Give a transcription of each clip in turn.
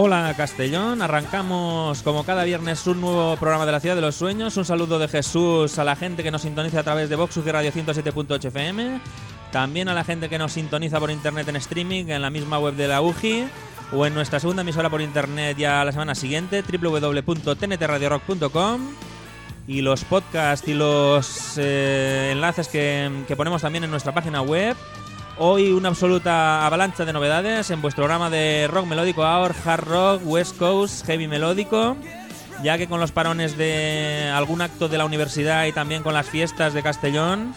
Hola Castellón, arrancamos como cada viernes un nuevo programa de la Ciudad de los Sueños. Un saludo de Jesús a la gente que nos sintoniza a través de Vox UG Radio 107.8 FM. También a la gente que nos sintoniza por internet en streaming en la misma web de la UGI o en nuestra segunda emisora por internet ya la semana siguiente, www.tntradiorock.com. Y los podcasts y los eh, enlaces que, que ponemos también en nuestra página web. Hoy una absoluta avalancha de novedades en vuestro programa de rock melódico ahora, hard rock, west coast, heavy melódico, ya que con los parones de algún acto de la universidad y también con las fiestas de Castellón,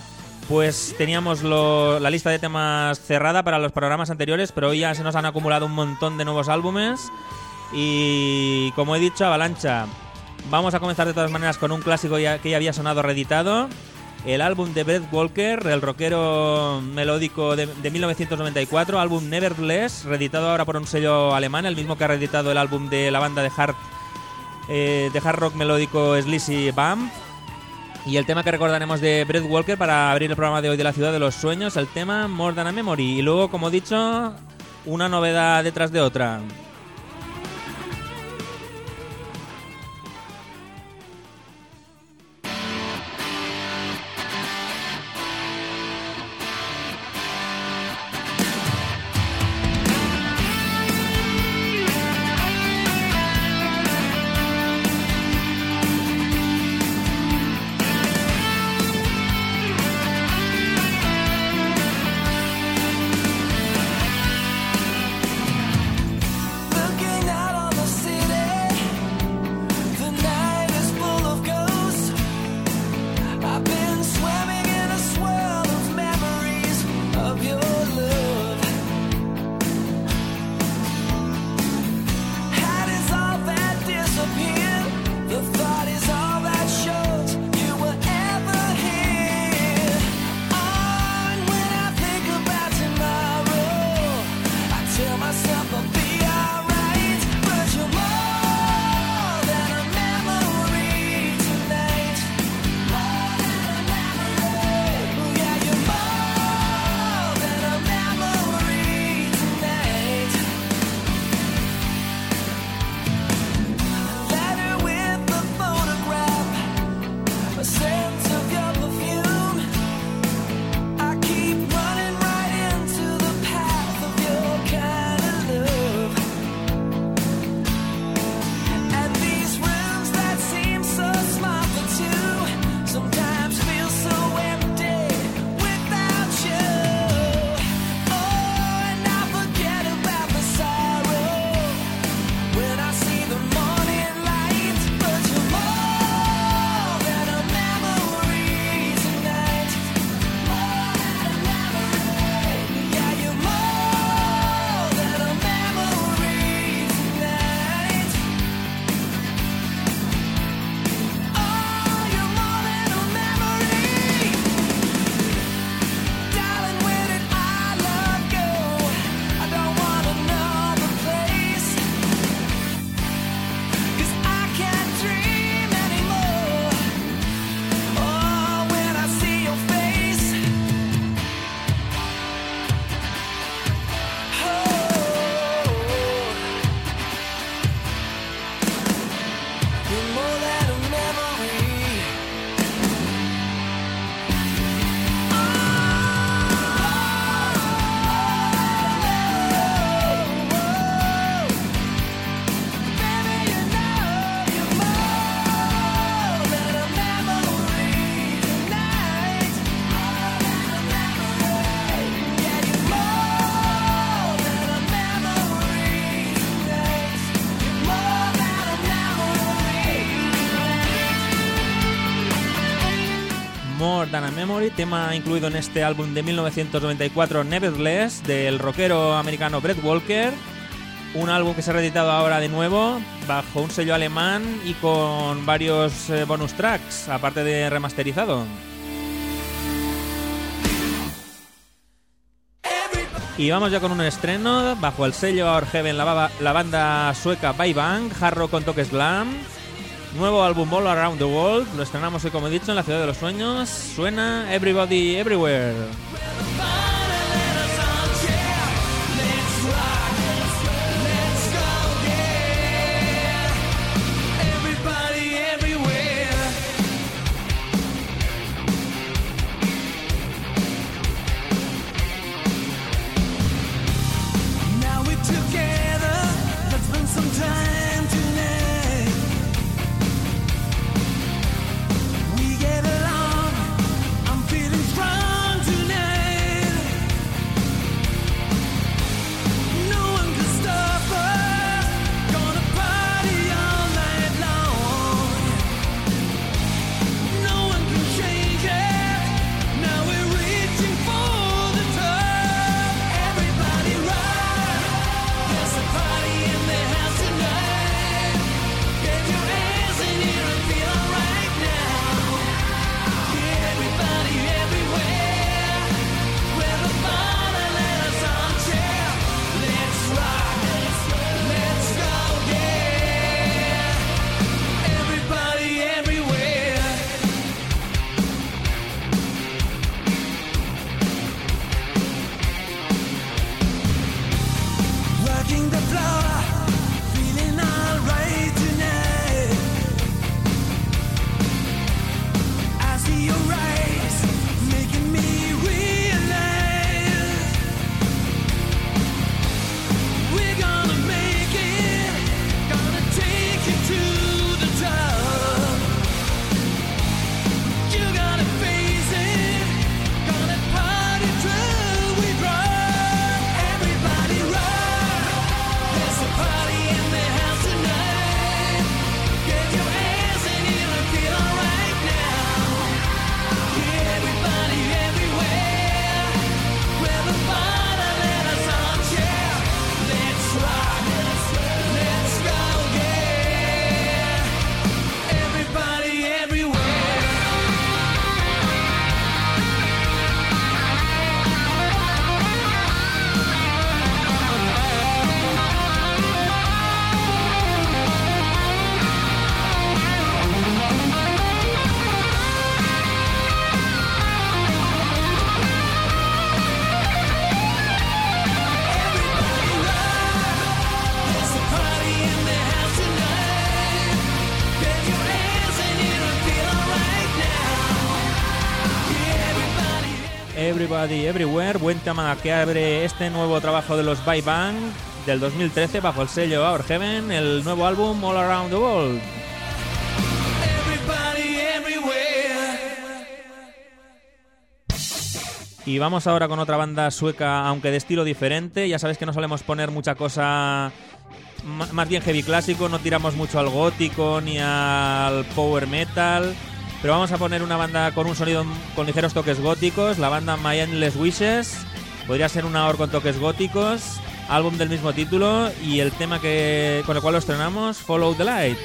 pues teníamos la lista de temas cerrada para los programas anteriores, pero hoy ya se nos han acumulado un montón de nuevos álbumes. Y como he dicho, avalancha. Vamos a comenzar de todas maneras con un clásico ya- que ya había sonado reeditado, el álbum de Brett Walker, el rockero melódico de, de 1994, álbum Nevertheless, reeditado ahora por un sello alemán, el mismo que ha reeditado el álbum de la banda de hard, eh, hard rock melódico Sleazy Bump. Y el tema que recordaremos de Brett Walker para abrir el programa de hoy de la Ciudad de los Sueños, el tema More Than a Memory. Y luego, como dicho, una novedad detrás de otra. More Than a Memory, tema incluido en este álbum de 1994 Nevertheless del rockero americano Brett Walker. Un álbum que se ha reeditado ahora de nuevo bajo un sello alemán y con varios eh, bonus tracks, aparte de remasterizado. Y vamos ya con un estreno bajo el sello Our Heaven, la, ba- la banda sueca Bye Bang, Harrow con toques glam. Nuevo álbum All Around the World, lo estrenamos hoy como he dicho en la ciudad de los sueños. Suena Everybody Everywhere. Everybody. Everywhere, buen tema que abre este nuevo trabajo de los Bye Bang del 2013 bajo el sello Our Heaven, el nuevo álbum All Around the World. Y vamos ahora con otra banda sueca, aunque de estilo diferente. Ya sabéis que no solemos poner mucha cosa más bien heavy clásico, no tiramos mucho al gótico ni al power metal. Pero vamos a poner una banda con un sonido con ligeros toques góticos, la banda My Endless Wishes. Podría ser una or con toques góticos, álbum del mismo título y el tema que con el cual lo estrenamos, Follow the Light.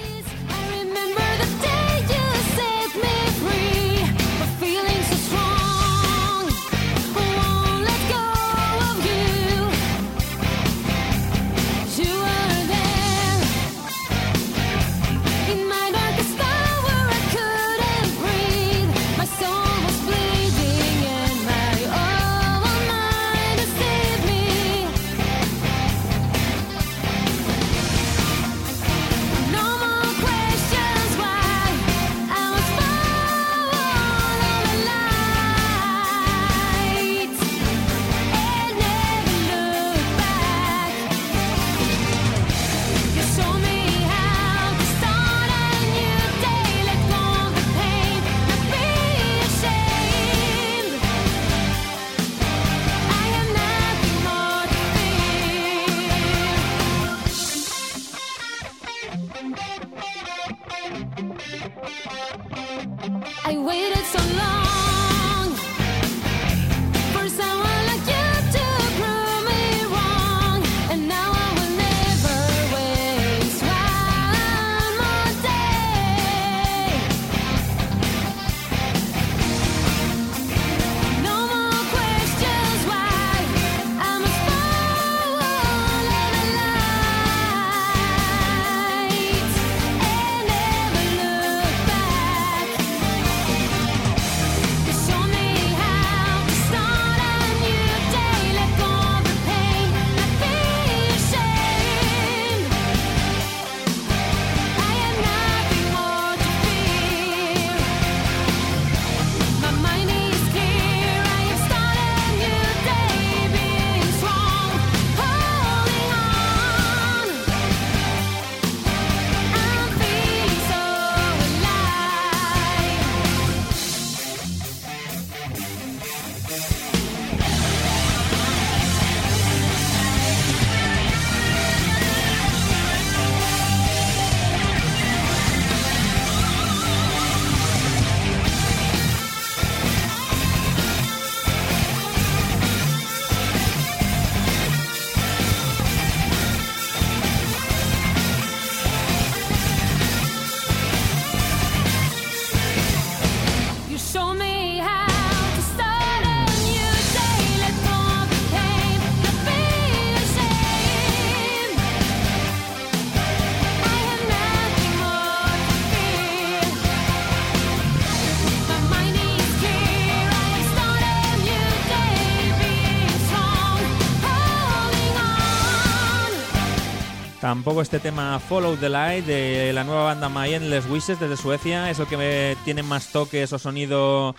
Tampoco este tema Follow the Light de la nueva banda My Endless Wishes desde Suecia es el que tiene más toques o sonido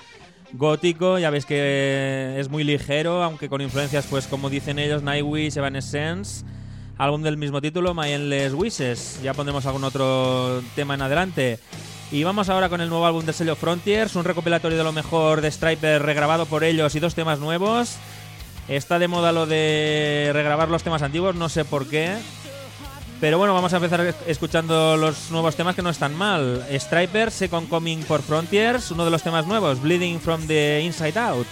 gótico. Ya veis que es muy ligero, aunque con influencias, pues como dicen ellos, Nightwish, Evanescence. Álbum del mismo título, My Endless Wishes. Ya pondremos algún otro tema en adelante. Y vamos ahora con el nuevo álbum del sello Frontiers, un recopilatorio de lo mejor de Striper regrabado por ellos y dos temas nuevos. Está de moda lo de regrabar los temas antiguos, no sé por qué. Pero bueno, vamos a empezar es- escuchando los nuevos temas que no están mal. Striper, Second Coming por Frontiers, uno de los temas nuevos, Bleeding from the Inside Out.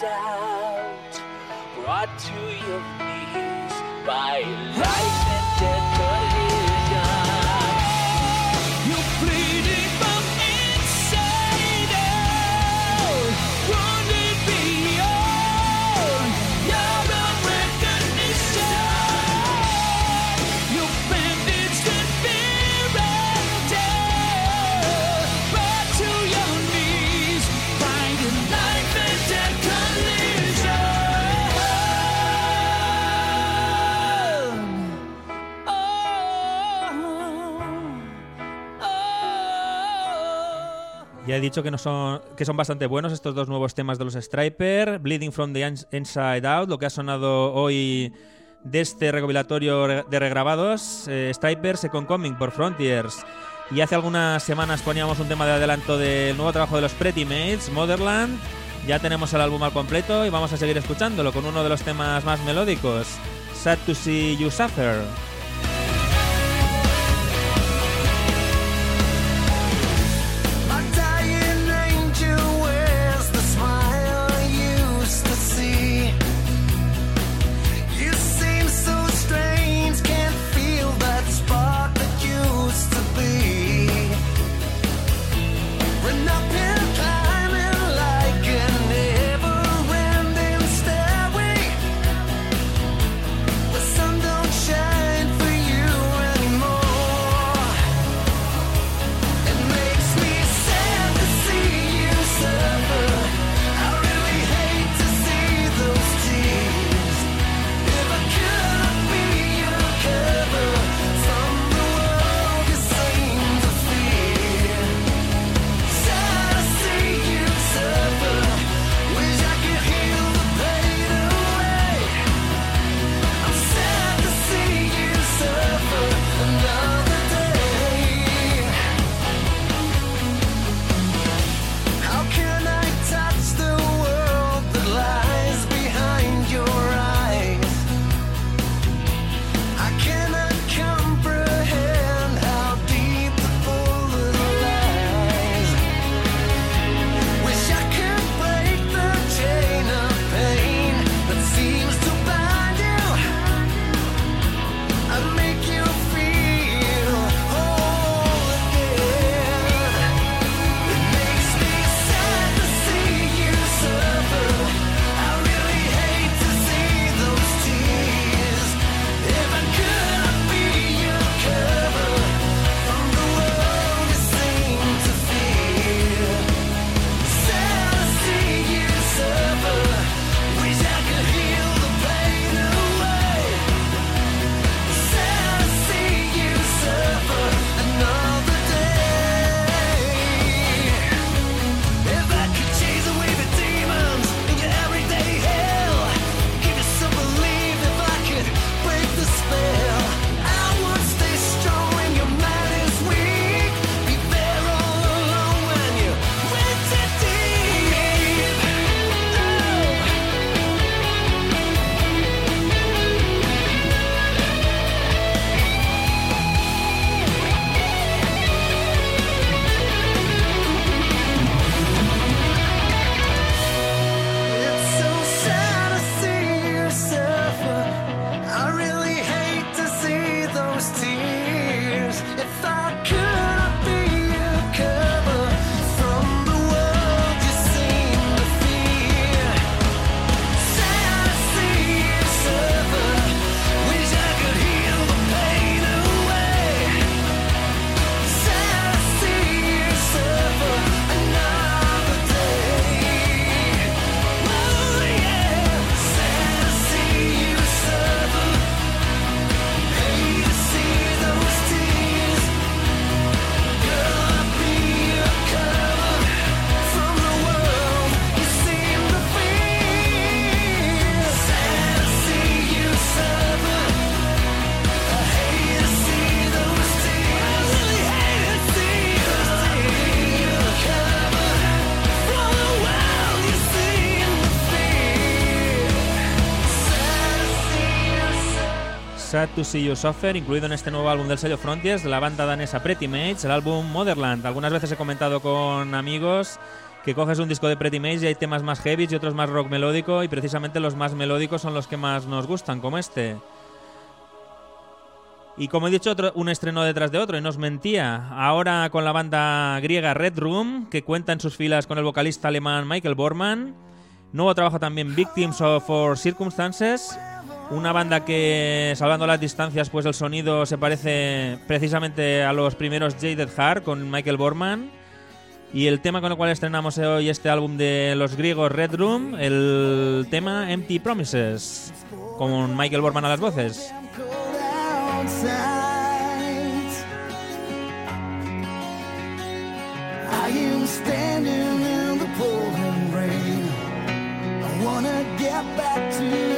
Doubt, brought to your knees by life Ya he dicho que, no son, que son bastante buenos estos dos nuevos temas de los Striper, Bleeding from the Ins- Inside Out, lo que ha sonado hoy de este recopilatorio re- de regrabados, eh, Striper Second Coming por Frontiers. Y hace algunas semanas poníamos un tema de adelanto del nuevo trabajo de los Pretty Mates, Motherland. Ya tenemos el álbum al completo y vamos a seguir escuchándolo con uno de los temas más melódicos, Sad to See You Suffer. Sad to See You Suffer, incluido en este nuevo álbum del sello Frontiers la banda danesa Pretty Mates, el álbum Motherland. Algunas veces he comentado con amigos que coges un disco de Pretty Mates y hay temas más heavy y otros más rock melódico y precisamente los más melódicos son los que más nos gustan, como este. Y como he dicho, un estreno detrás de otro, y no os mentía. Ahora con la banda griega Red Room, que cuenta en sus filas con el vocalista alemán Michael Bormann. Nuevo trabajo también Victims of Circumstances. Una banda que, salvando las distancias, pues el sonido se parece precisamente a los primeros Jaded Heart con Michael Bormann. Y el tema con el cual estrenamos hoy este álbum de los griegos Red Room, el tema Empty Promises, con Michael Bormann a las voces. I wanna get back to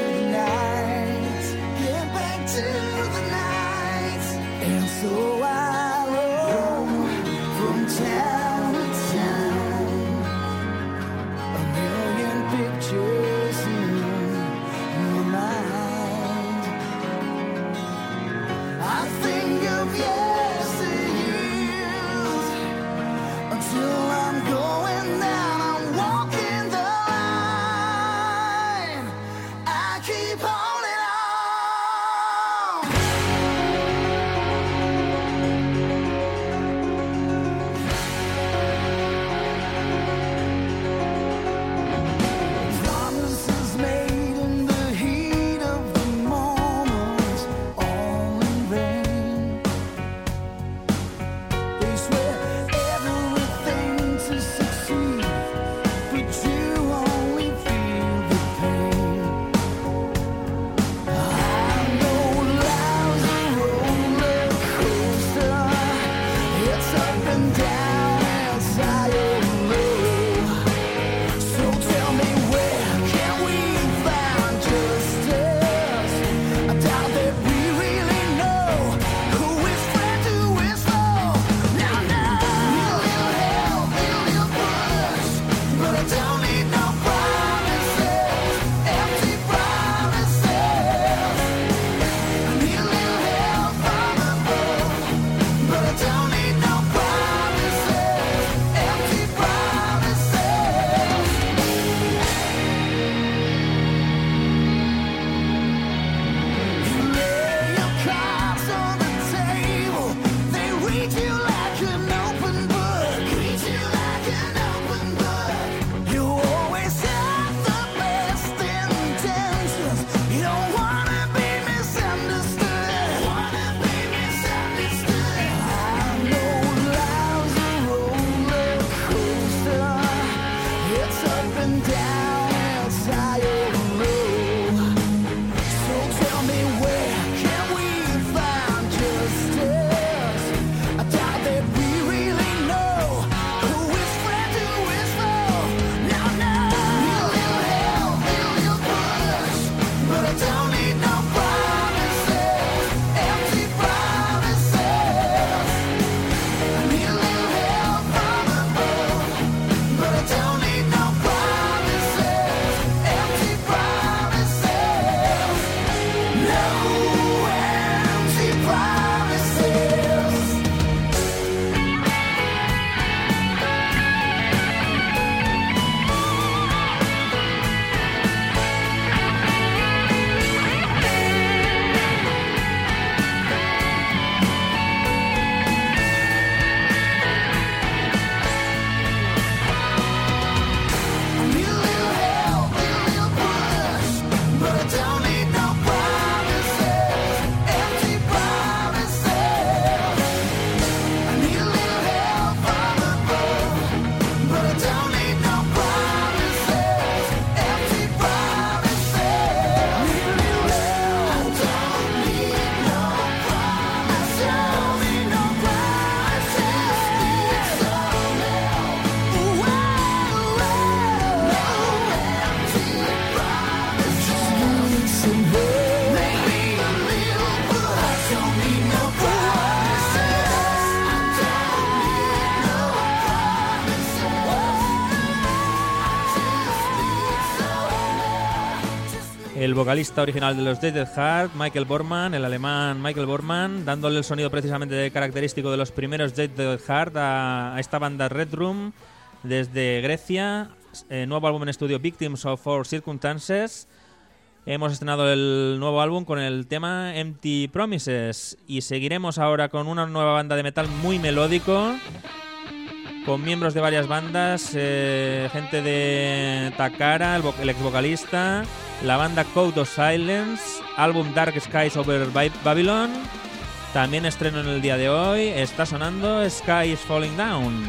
vocalista original de los Dead Heart, Michael Borman, el alemán Michael Borman, dándole el sonido precisamente característico de los primeros Dead Heart a, esta banda Red Room desde Grecia. Eh, nuevo álbum en estudio Victims of Our Circumstances. Hemos estrenado el nuevo álbum con el tema Empty Promises y seguiremos ahora con una nueva banda de metal muy melódico con miembros de varias bandas, eh, gente de Takara, el, ex vocalista, la banda Code of Silence, álbum Dark Skies Over Ba- Babylon. También estreno en el día de hoy, está sonando Sky is Falling Down.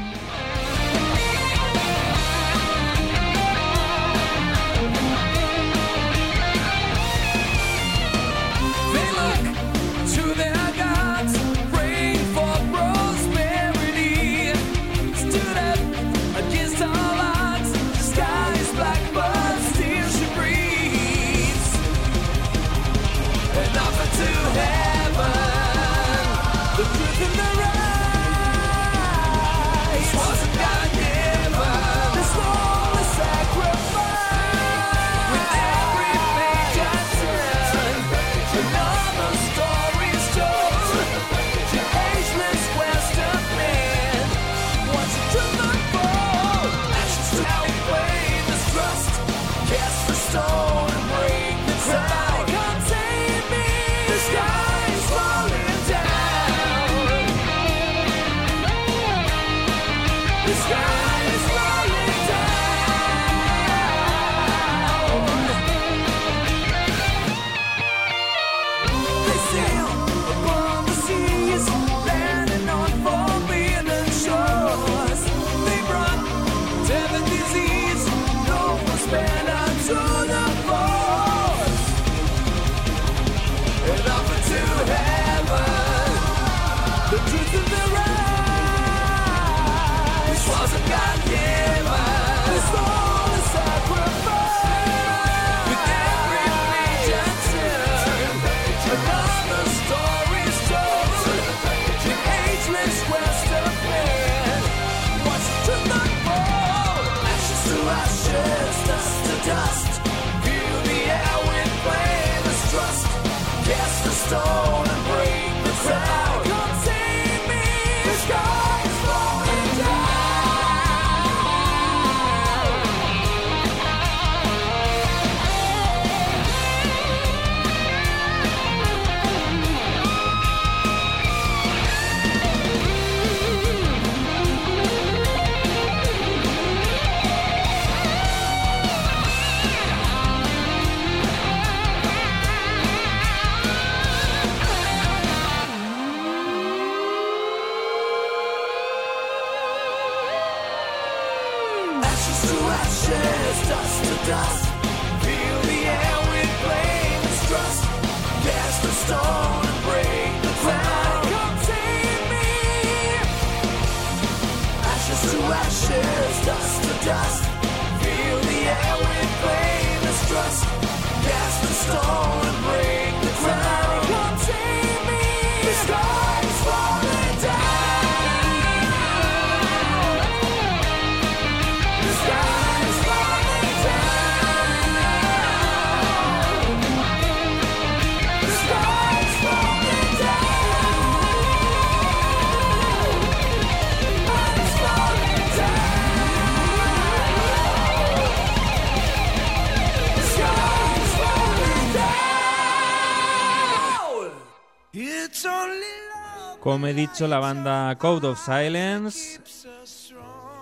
Como he dicho, la banda Code of Silence,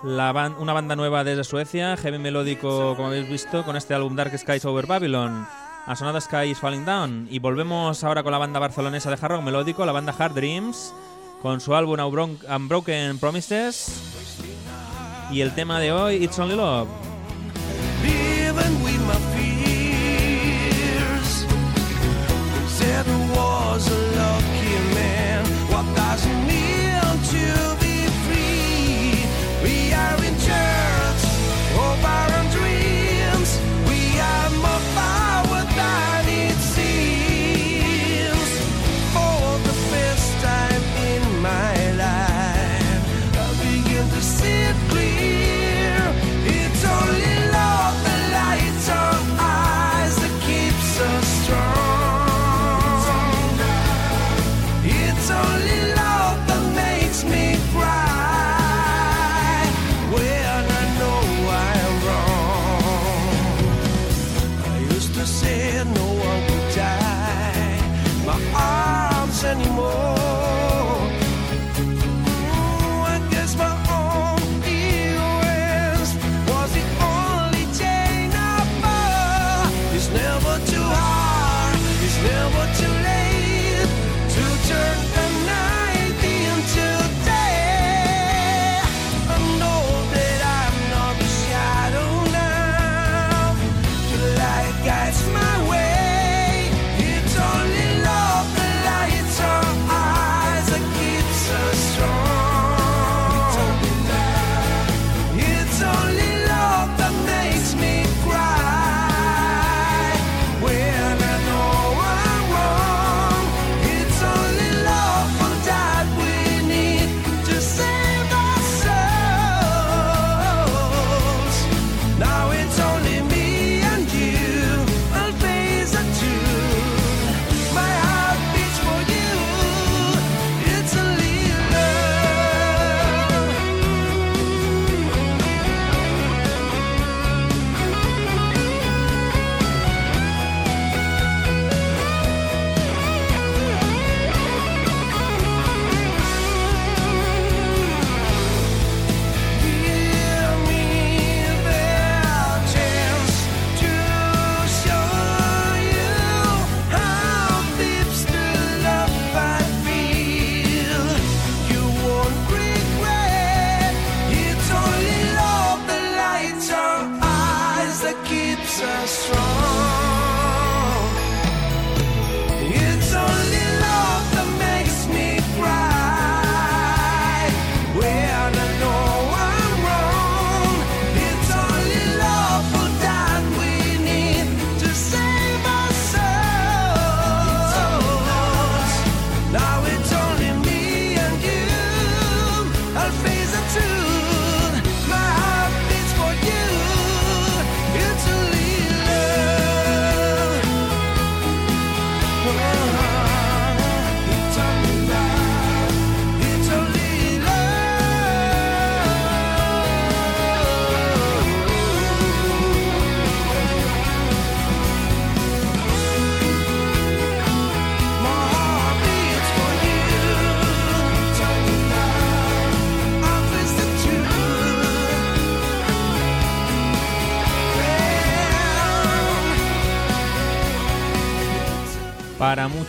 una banda nueva desde Suecia, heavy melódico, como habéis visto, con este álbum Dark Skies Over Babylon. Ha sonado Sky is Falling Down. Y volvemos ahora con la banda barcelonesa de hard rock melódico, la banda Hard Dreams, con su álbum Unbro- Unbroken Promises. Y el tema de hoy, It's Only Love.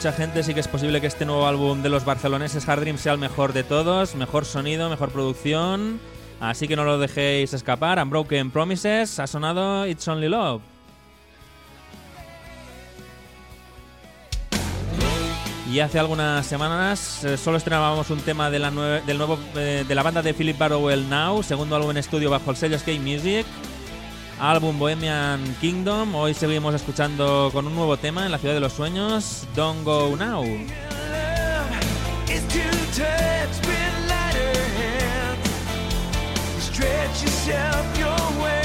Mucha gente sí que es posible que este nuevo álbum de los barceloneses Hard Dream sea el mejor de todos, mejor sonido, mejor producción, así que no lo dejéis escapar. Unbroken Promises ha sonado It's Only Love. Y hace algunas semanas eh, solo estrenábamos un tema del nuevo, eh, de la banda de Philip Barrowell Now, segundo álbum en estudio bajo el sello Skate Music, álbum Bohemian Kingdom. Hoy seguimos escuchando con un nuevo tema en la ciudad de los sueños, Don't Go Now. Yourself your will.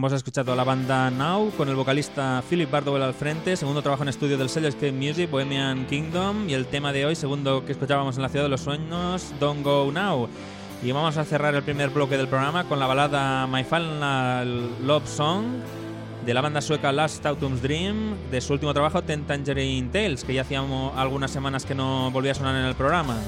Hemos escuchado a la banda Now con el vocalista Philip Bardowell al frente, segundo trabajo en estudio del sello Skate Music, Bohemian Kingdom, y el tema de hoy, segundo que escuchábamos en la ciudad de los sueños, Don't Go Now. Y vamos a cerrar el primer bloque del programa con la balada My Final Love Song de la banda sueca Last Autumn's Dream, de su último trabajo Ten Tangerine Tales, que ya hacíamos algunas semanas que no volvía a sonar en el programa.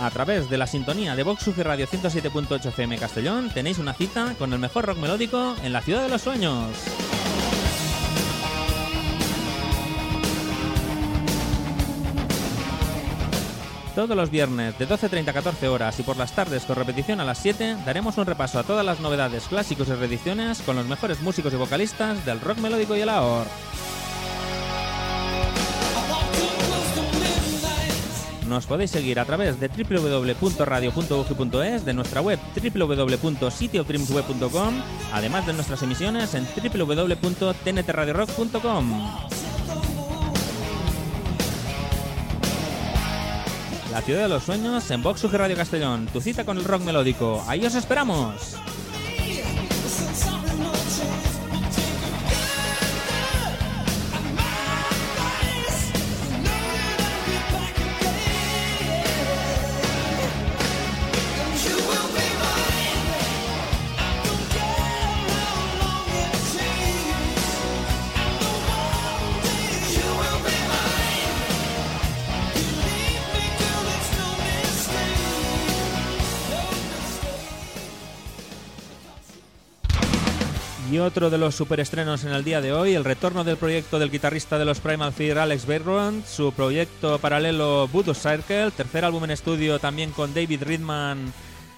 A través de la sintonía de Vox UG Radio 107.8 FM Castellón tenéis una cita con el mejor rock melódico en la ciudad de los sueños. Todos los viernes de 12.30 a 14 horas y por las tardes con repetición a las 7 daremos un repaso a todas las novedades, clásicos y reediciones con los mejores músicos y vocalistas del rock melódico y el AOR. Nos podéis seguir a través de www.radio.ugi.es, de nuestra web www.cityofdreamsweb.com, además de nuestras emisiones en www.tntradiorock.com. La ciudad de los sueños en Vox Radio Castellón, tu cita con el rock melódico. Ahí os esperamos. Y otro de los superestrenos en el día de hoy, el retorno del proyecto del guitarrista de los Primal Fear, Alex Bayrond, su proyecto paralelo Voodoo Circle, tercer álbum en estudio también con David Ridman,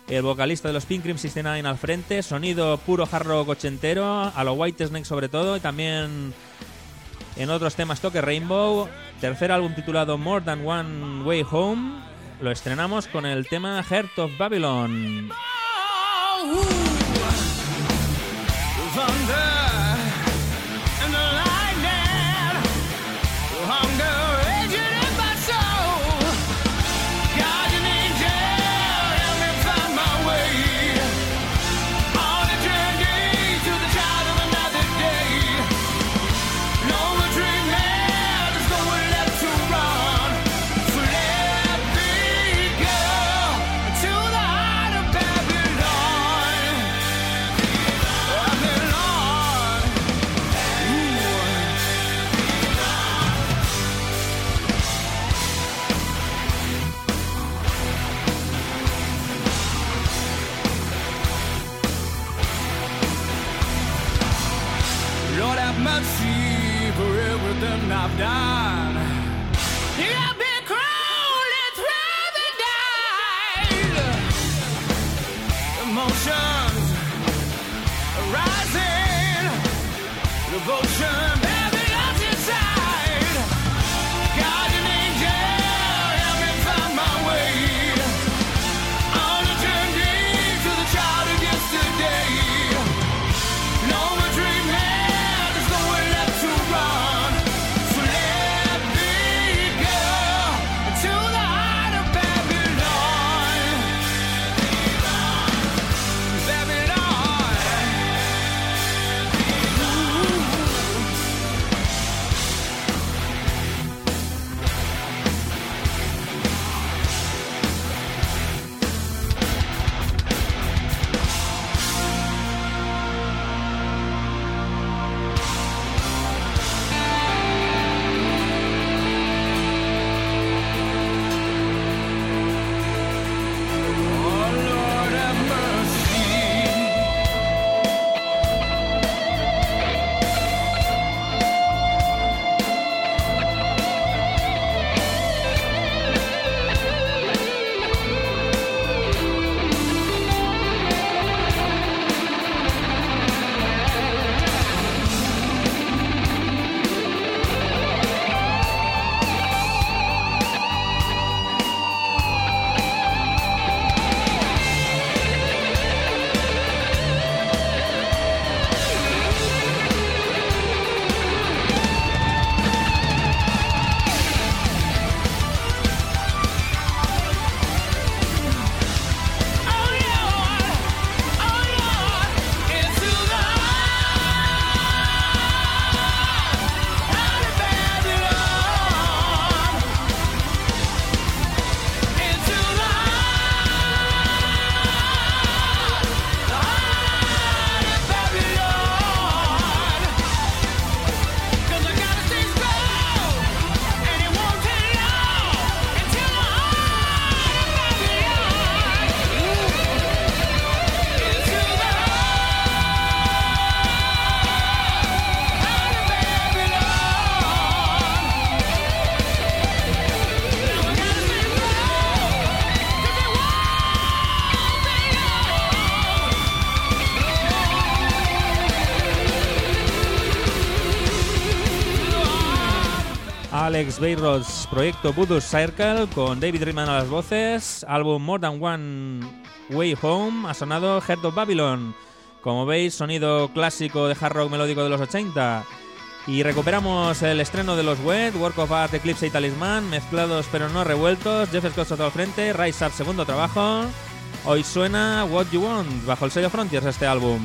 el vocalista de los Pink Cream 69 al frente, sonido puro hard rock a lo White Snake sobre todo, y también en otros temas toque Rainbow, tercer álbum titulado More Than One Way Home, lo estrenamos con el tema Heart of Babylon. Alex Bayrods, proyecto Voodoo Circle, con David Rayman a las voces, álbum More Than One Way Home, ha sonado Heart of Babylon. Como veis, sonido clásico de hard rock melódico de los 80. Y recuperamos el estreno de los Wet, Work of Art, Eclipse y Talisman, mezclados pero no revueltos, Jeff Scott Soto al frente, Rise Up segundo trabajo. Hoy suena What You Want, bajo el sello Frontiers este álbum.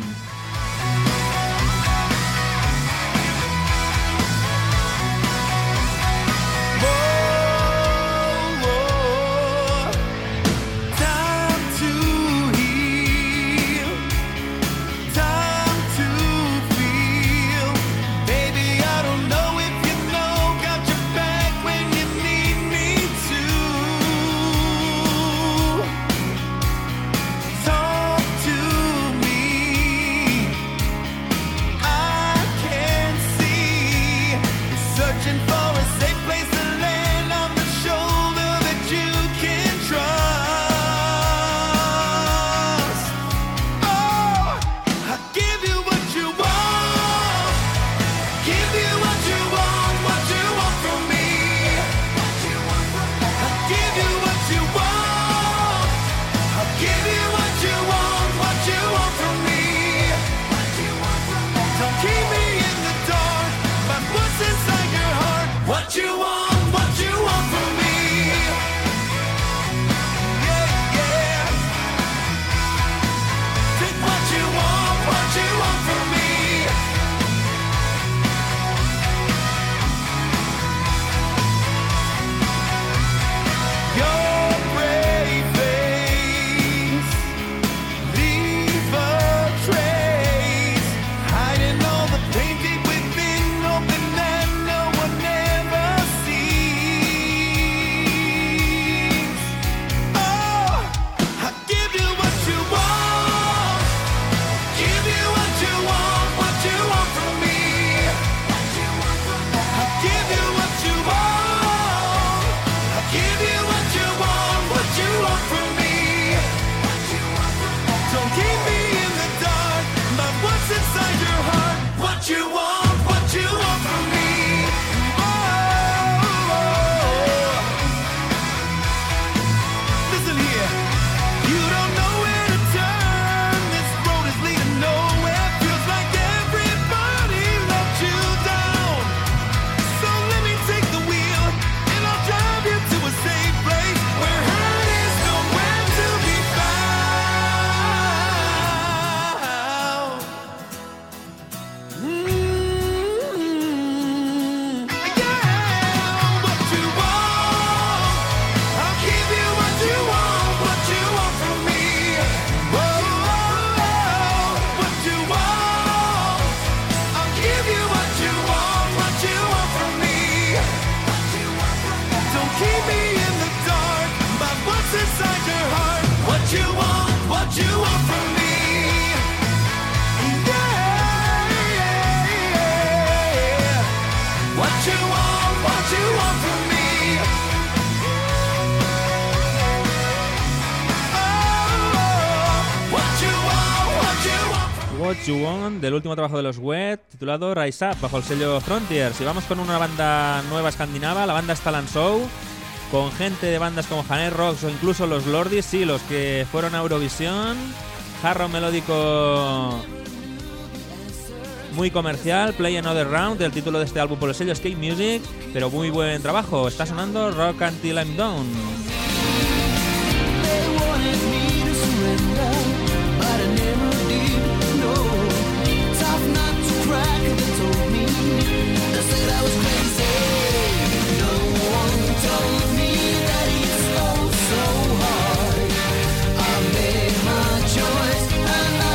Último trabajo de los Wet, titulado Rise Up, bajo el sello Frontiers. Y vamos con una banda nueva escandinava, la banda Stalan Show, con gente de bandas como Janet Rocks o incluso los Lordis, sí, los que fueron a Eurovisión. Jarro melódico muy comercial, Play Another Round, el título de este álbum por el sello Skate Music, pero muy buen trabajo. Está sonando Rock Until I'm Down. Choice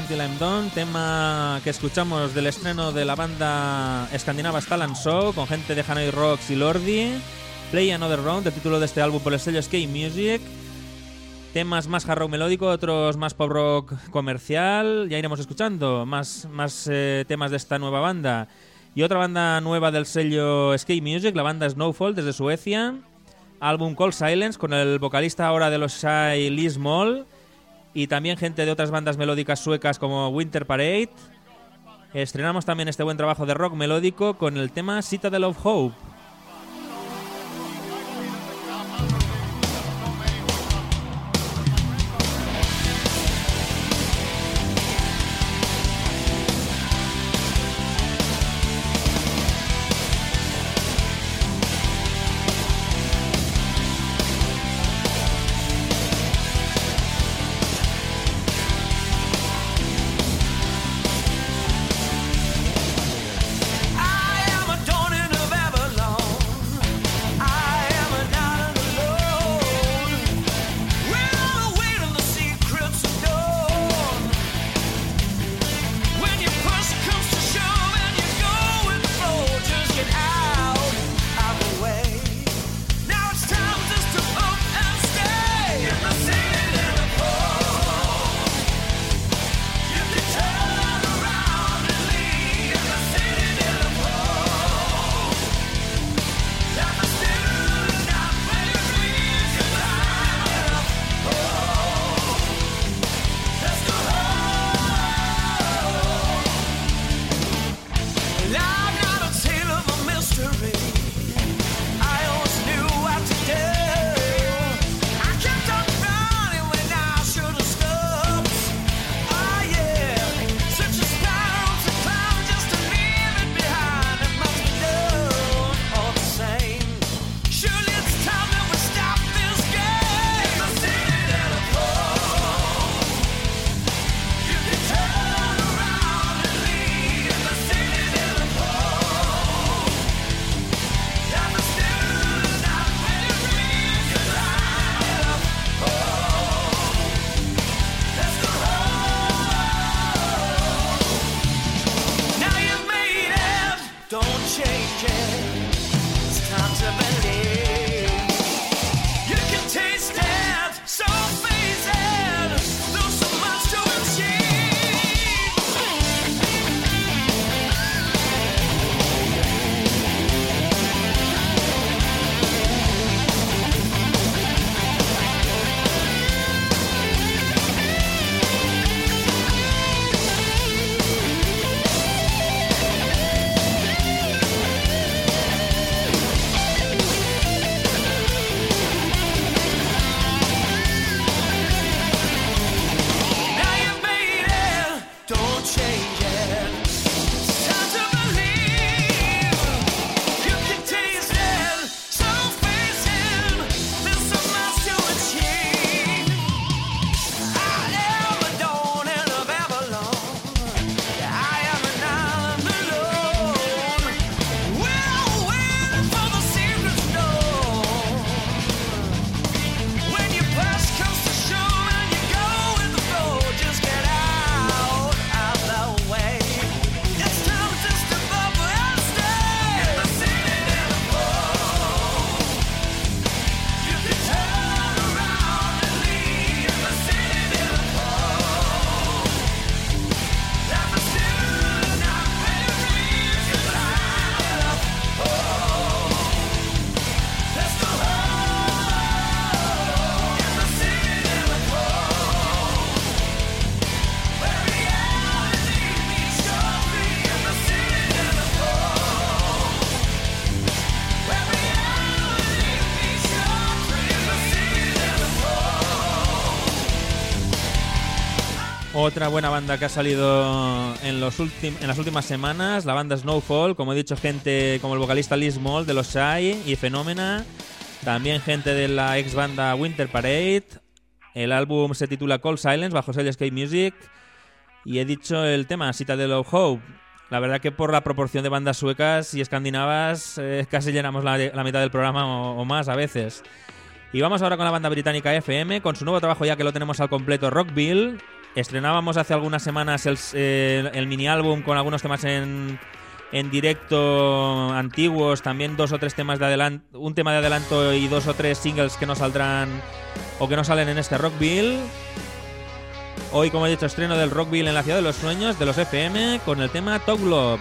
Until I'm Done, tema que escuchamos del estreno de la banda escandinava Stalan Show con gente de Hanoi Rocks y Lordi. Play Another Round, el título de este álbum por el sello Skate Music. Temas más hard rock melódico, otros más pop rock comercial. Ya iremos escuchando más, más eh, temas de esta nueva banda. Y otra banda nueva del sello Skate Music, la banda Snowfall desde Suecia. Álbum Call Silence con el vocalista ahora de los Shy Lee Small. Y también gente de otras bandas melódicas suecas como Winter Parade. Estrenamos también este buen trabajo de rock melódico con el tema Citadel of Hope. Otra buena banda que ha salido en, los en las últimas semanas, la banda Snowfall, como he dicho, gente como el vocalista Liz Moll de los Shy y Phenomena, también gente de la ex banda Winter Parade, el álbum se titula Cold Silence bajo sello Skate Music y he dicho el tema Citadel of Hope. La verdad que por la proporción de bandas suecas y escandinavas eh, casi llenamos la, la mitad del programa o, o más a veces. Y vamos ahora con la banda británica FM, con su nuevo trabajo ya que lo tenemos al completo, Rockville. Estrenábamos hace algunas semanas el, eh, el mini álbum con algunos temas en, en directo antiguos, también dos o tres temas de adelanto, un tema de adelanto y dos o tres singles que no saldrán o que no salen en este Rockville. Hoy, como he dicho, estreno del Rockville en la ciudad de los sueños de los FM con el tema Top Globe.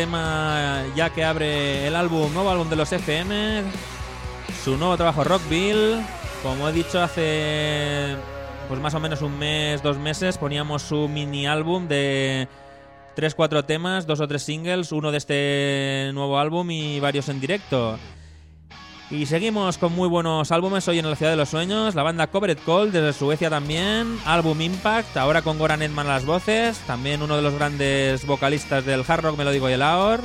Tema ya que abre el álbum, nuevo álbum de los FM, su nuevo trabajo Rockville. Como he dicho hace pues más o menos un mes, dos meses, poníamos su mini álbum de tres, cuatro temas, dos o tres singles, uno de este nuevo álbum y varios en directo. Y seguimos con muy buenos álbumes hoy en la Ciudad de los Sueños. La banda Covered Cold desde Suecia también. Álbum Impact, ahora con Goran Edman las voces. También uno de los grandes vocalistas del hard rock melódico y el AOR.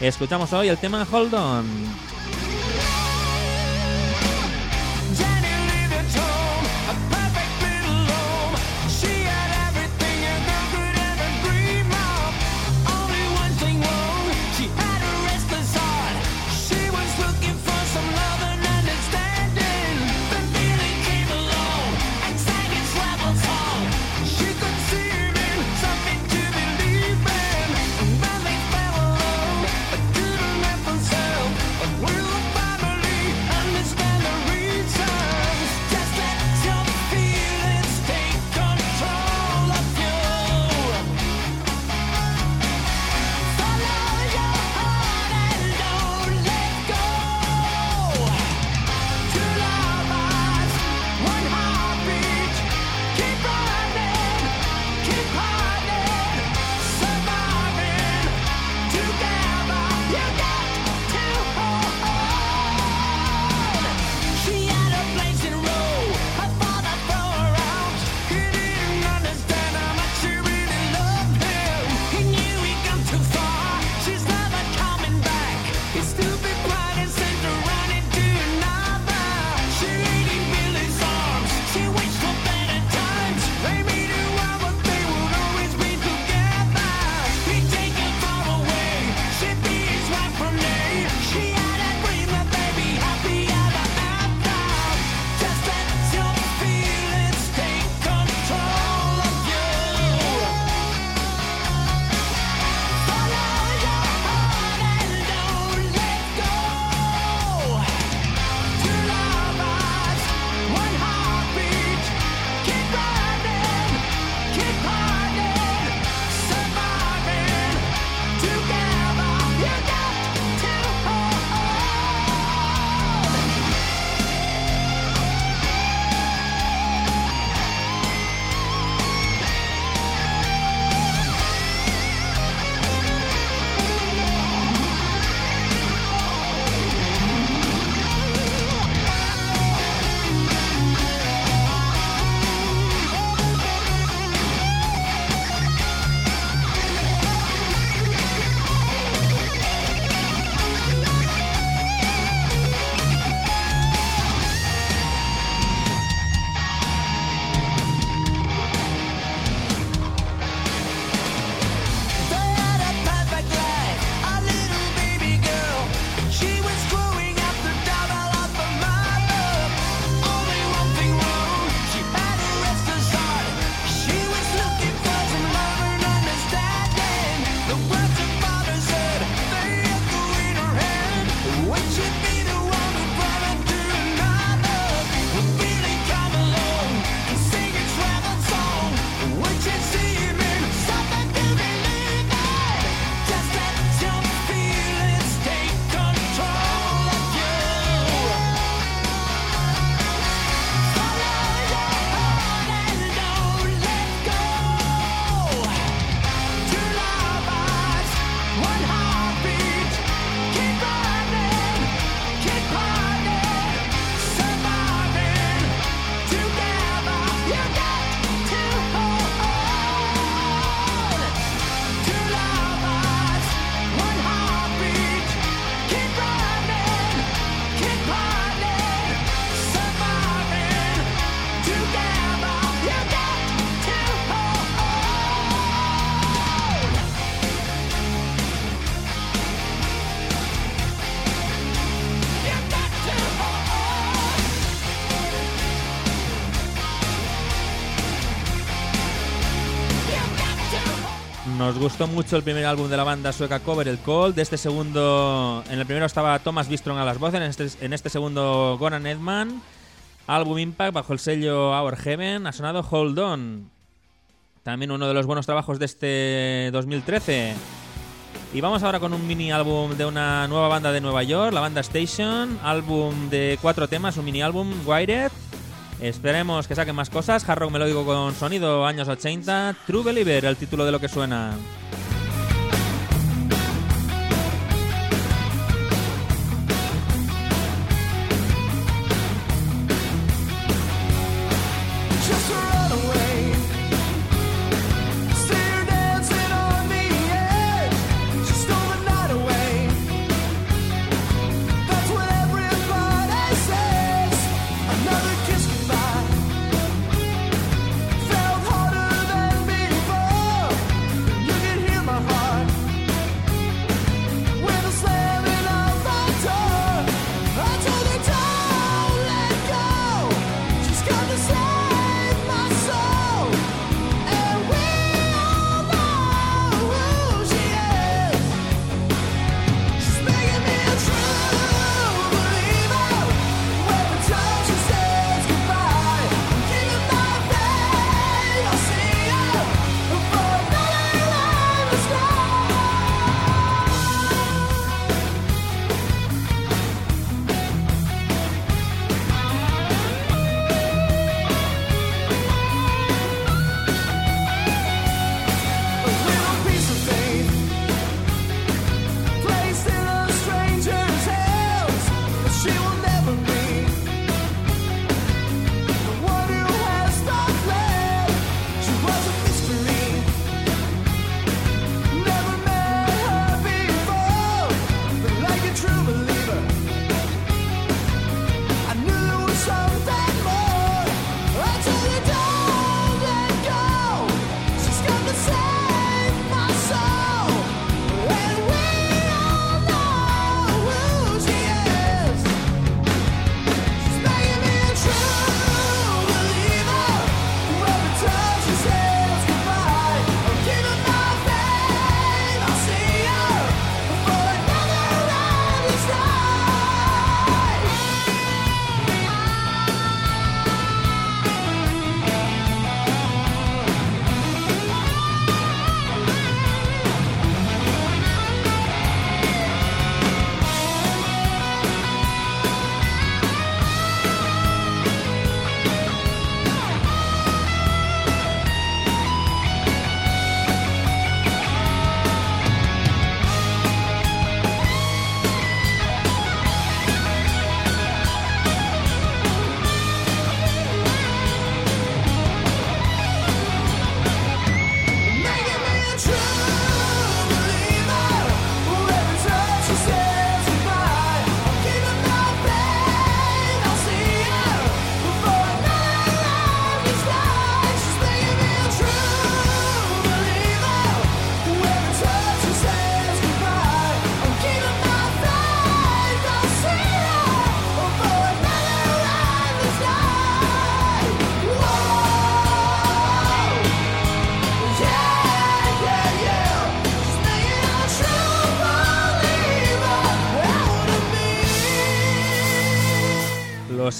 Escuchamos hoy el tema Hold On. gustó mucho el primer álbum de la banda sueca Cover, el Cold. De este segundo, en el primero estaba Thomas Bistron a las voces, en este, en este segundo Goran Edman. Álbum Impact bajo el sello Our Heaven ha sonado Hold On. También uno de los buenos trabajos de este 2013. Y vamos ahora con un mini álbum de una nueva banda de Nueva York, la banda Station. Álbum de cuatro temas, un mini álbum, Wired. Esperemos que saquen más cosas. Hard melódico con sonido años 80. True Believer, el título de lo que suena.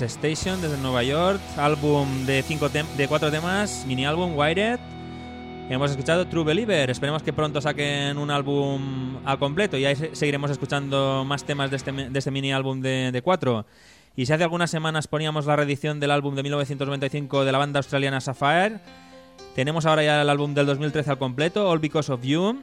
Station desde Nueva York, álbum de, cinco de cuatro temas, mini álbum Wired. Hemos escuchado True Believer, esperemos que pronto saquen un álbum a completo y ahí seguiremos escuchando más temas de este, de este mini álbum de, de cuatro. Y si hace algunas semanas poníamos la reedición del álbum de 1995 de la banda australiana Sapphire, tenemos ahora ya el álbum del 2013 al completo, All Because of You.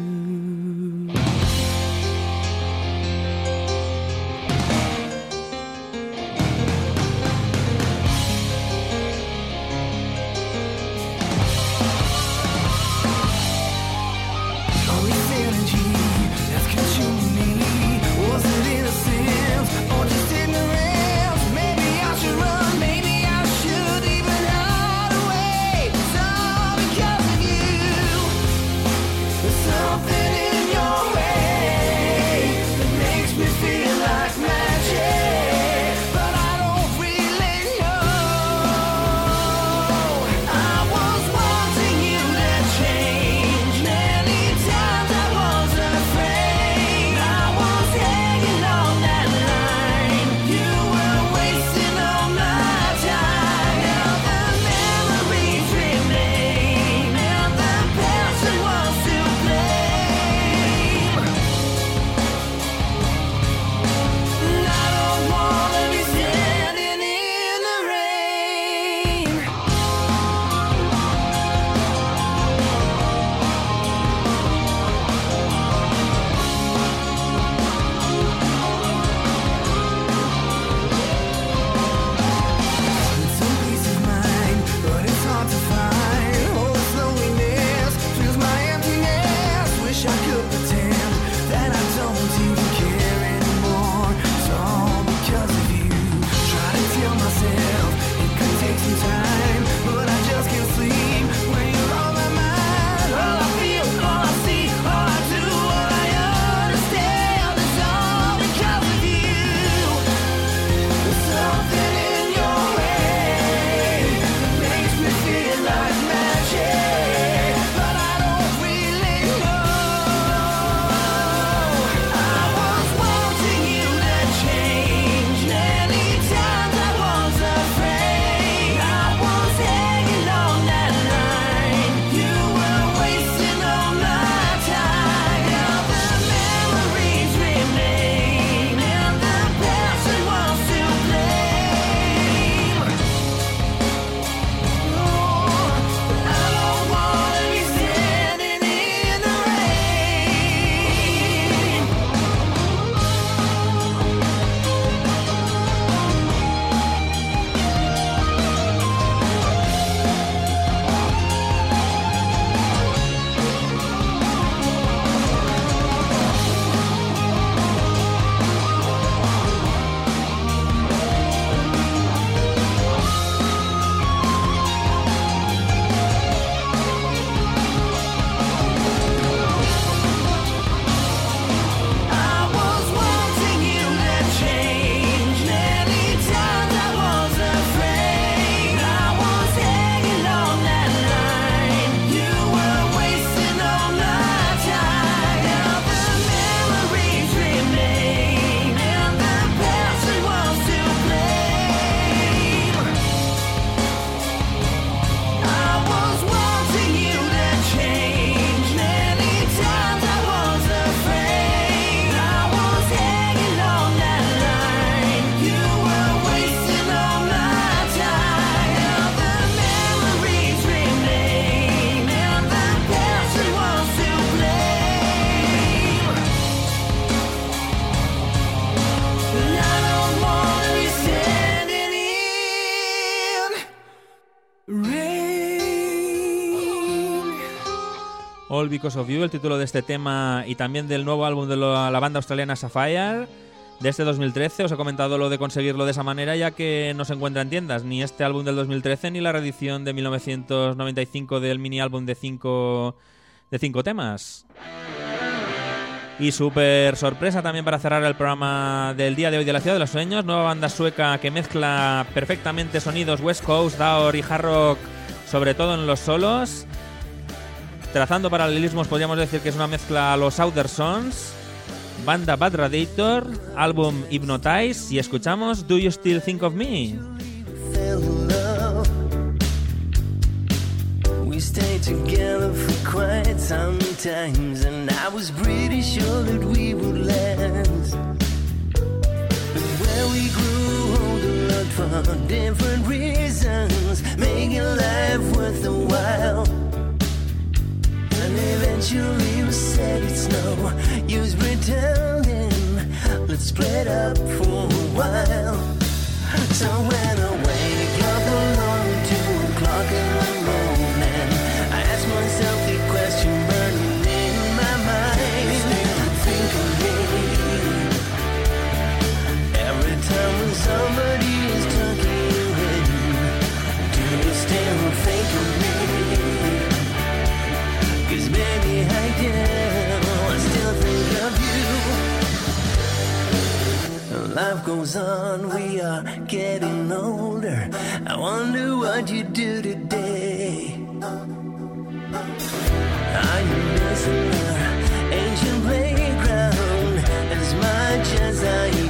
All Because of You, el título de este tema y también del nuevo álbum de la banda australiana Sapphire de este 2013. Os he comentado lo de conseguirlo de esa manera ya que no se encuentra en tiendas ni este álbum del 2013 ni la reedición de 1995 del mini álbum de cinco, de cinco temas. Y súper sorpresa también para cerrar el programa del día de hoy de la Ciudad de los Sueños. Nueva banda sueca que mezcla perfectamente sonidos West Coast, Daor y Hard Rock, sobre todo en los solos. Trazando paralelismos, podríamos decir que es una mezcla a los Outer Sons. Banda Bad Radiator, álbum Hypnotize y escuchamos Do You Still Think of Me? stayed together for quite some times, and I was pretty sure that we would last. But we grew older looked for different reasons, making life worth the while. And eventually we said it's no use pretending. Let's split up for a while. So when Life goes on, we are getting older. I wonder what you do today. Are you missing our ancient playground as much as I do?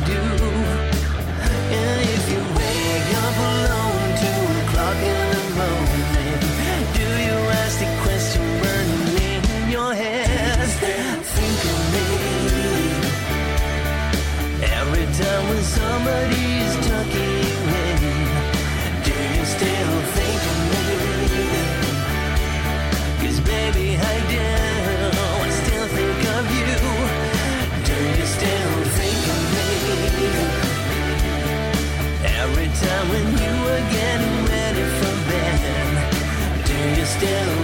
Do you still think of me? Cause baby I do, I still think of you. Do you still think of me? Every time when you were getting ready for bed, do you still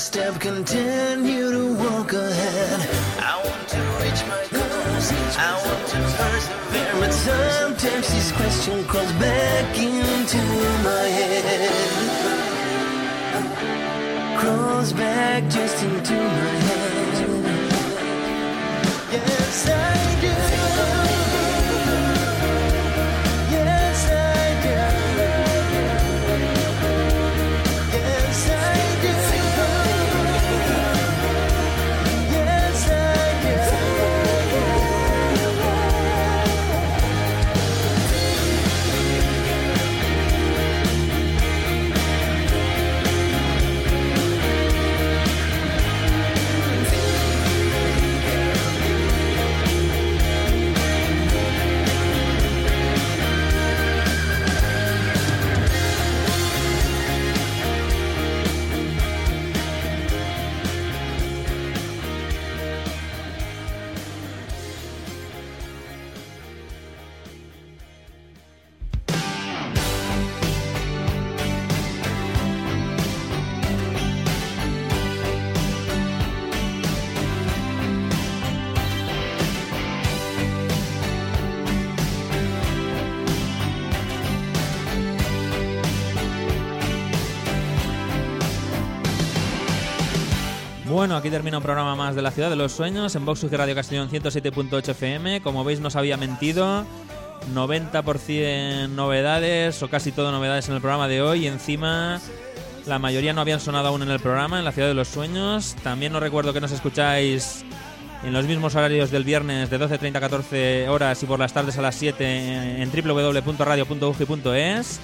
step, continue to walk ahead. I want to reach my goals, I want to persevere. But sometimes this question crawls back into my head. Crawls back just into my head. Yes, I aquí termina un programa más de la Ciudad de los Sueños en Vox Radio Castellón 107.8 FM. Como veis, nos había mentido. 90% novedades o casi todo novedades en el programa de hoy. Y encima, la mayoría no habían sonado aún en el programa, en la Ciudad de los Sueños. También os recuerdo que nos escucháis en los mismos horarios del viernes de 12.30 a 14 horas y por las tardes a las 7 en www.radio.ugi.es.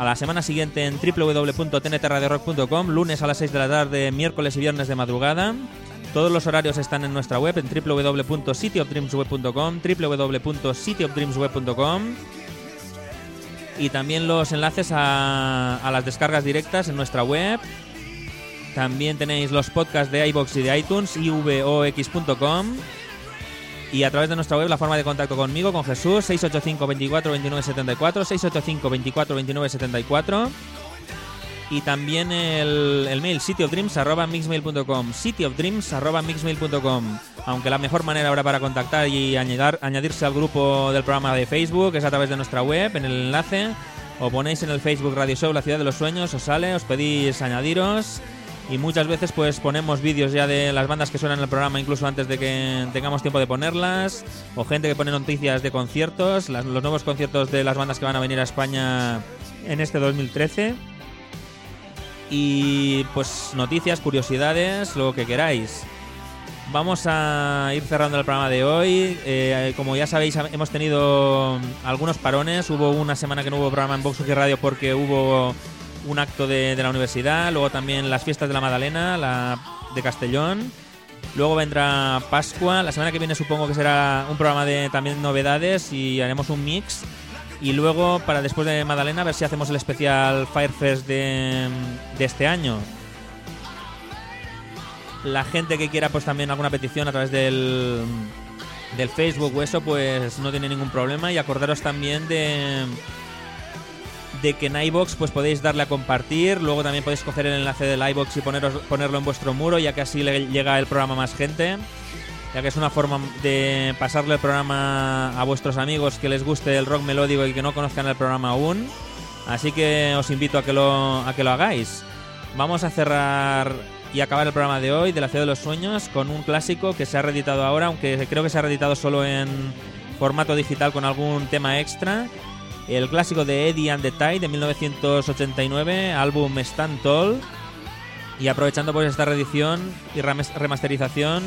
A la semana siguiente en www.tntradiorock.com, lunes a las 6 de la tarde, miércoles y viernes de madrugada. Todos los horarios están en nuestra web en www.cityofdreamsweb.com, www.cityofdreamsweb.com y también los enlaces a, a las descargas directas en nuestra web. También tenéis los podcasts de iBox y de iTunes, ivox.com. Y a través de nuestra web la forma de contacto conmigo, con Jesús, 685 24 29 74, 685 24 29 74. Y también el, el mail cityofdreams.mixmail.com cityofdreams.mixmail.com Aunque la mejor manera ahora para contactar y añadir, añadirse al grupo del programa de Facebook es a través de nuestra web, en el enlace. O ponéis en el Facebook Radio Show La Ciudad de los Sueños, os sale, os pedís añadiros. Y muchas veces pues ponemos vídeos ya de las bandas que suenan en el programa incluso antes de que tengamos tiempo de ponerlas. O gente que pone noticias de conciertos, los nuevos conciertos de las bandas que van a venir a España en este 2013 y pues noticias, curiosidades, lo que queráis. Vamos a ir cerrando el programa de hoy. Eh, como ya sabéis, hemos tenido algunos parones. Hubo una semana que no hubo programa en Vox Radio porque hubo un acto de, la universidad. Luego también las fiestas de la Madalena, la de Castellón. Luego vendrá Pascua. La semana que viene supongo que será un programa de también novedades y haremos un mix. Y luego, para después de Madalena, a ver si hacemos el especial Firefest de, de este año. La gente que quiera pues también alguna petición a través del, del Facebook o eso, pues no tiene ningún problema. Y acordaros también de, de que en iBox pues podéis darle a compartir. Luego también podéis coger el enlace del iBox y poneros, ponerlo en vuestro muro, ya que así le llega el programa a más gente. Ya que es una forma de pasarle el programa a vuestros amigos que les guste el rock melódico y que no conozcan el programa aún. Así que os invito a que lo, a que lo hagáis. Vamos a cerrar y acabar el programa de hoy de la Ciudad de los Sueños con un clásico que se ha reeditado ahora, aunque creo que se ha reeditado solo en formato digital con algún tema extra. El clásico de Eddie and the Tide de 1989, álbum Stand Tall. Y aprovechando pues esta reedición y remas- remasterización,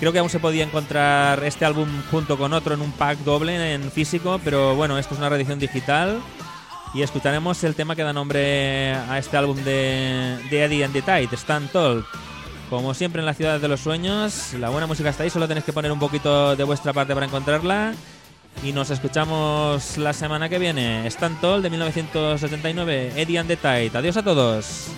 creo que aún se podía encontrar este álbum junto con otro en un pack doble en físico, pero bueno, esto es una reedición digital. Y escucharemos el tema que da nombre a este álbum de, de Eddie and the Tide, Stand Tall. Como siempre en la ciudad de los sueños, la buena música está ahí, solo tenéis que poner un poquito de vuestra parte para encontrarla. Y nos escuchamos la semana que viene. Stand Tall de 1979, Eddie and the Tide. Adiós a todos.